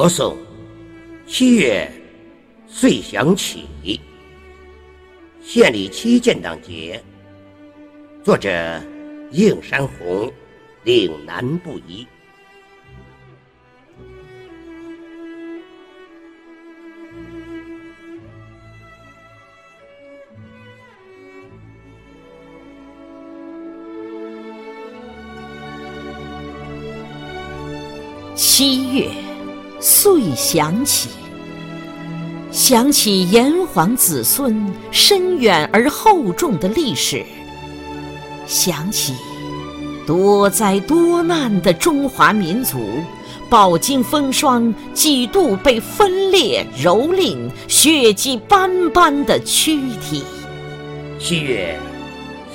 歌颂七月遂响起，县里七建党节。作者：映山红，岭南布衣。七月，遂想起，想起炎黄子孙深远而厚重的历史，想起多灾多难的中华民族，饱经风霜，几度被分裂蹂躏，血迹斑斑的躯体。七月，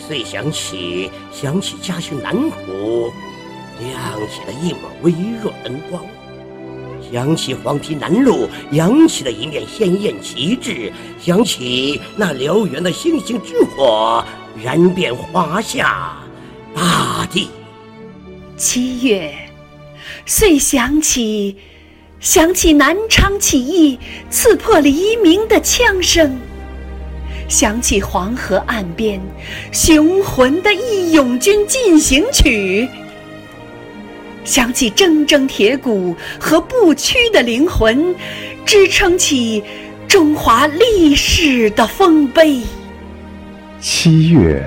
遂想起，想起家乡南湖。亮起了一抹微弱灯光，想起黄陂南路扬起的一面鲜艳旗帜，想起那燎原的星星之火，燃遍华夏大地。七月，遂想起，想起南昌起义刺破黎明的枪声，想起黄河岸边雄浑的义勇军进行曲。想起铮铮铁骨和不屈的灵魂，支撑起中华历史的丰碑。七月，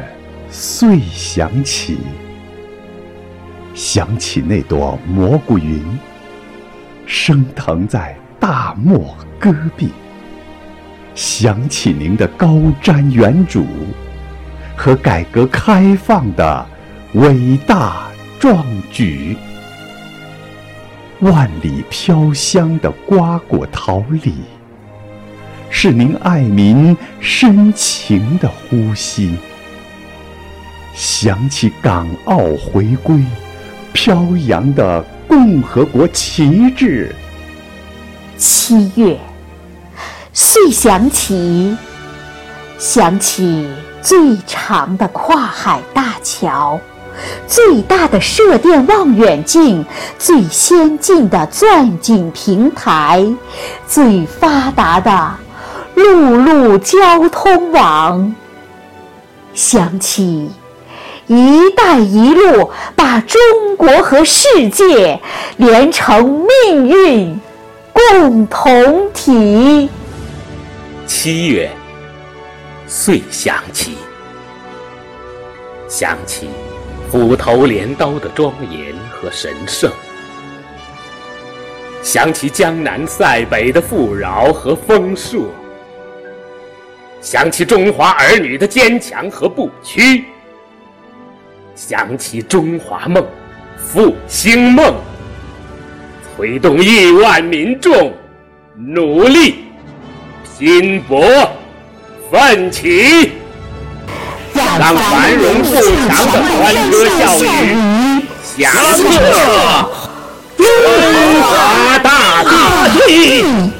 遂响起，想起那朵蘑菇云，升腾在大漠戈壁。想起您的高瞻远瞩和改革开放的伟大壮举。万里飘香的瓜果桃李，是您爱民深情的呼吸。想起港澳回归，飘扬的共和国旗帜。七月，遂想起，想起最长的跨海大桥。最大的射电望远镜，最先进的钻井平台，最发达的陆路交通网。想起“一带一路”把中国和世界连成命运共同体。七月，遂想起，想起。斧头镰刀的庄严和神圣，想起江南塞北的富饶和丰硕，想起中华儿女的坚强和不屈，想起中华梦、复兴梦，推动亿万民众努力拼搏奋起。让繁荣富强的欢歌笑语响彻中华大地。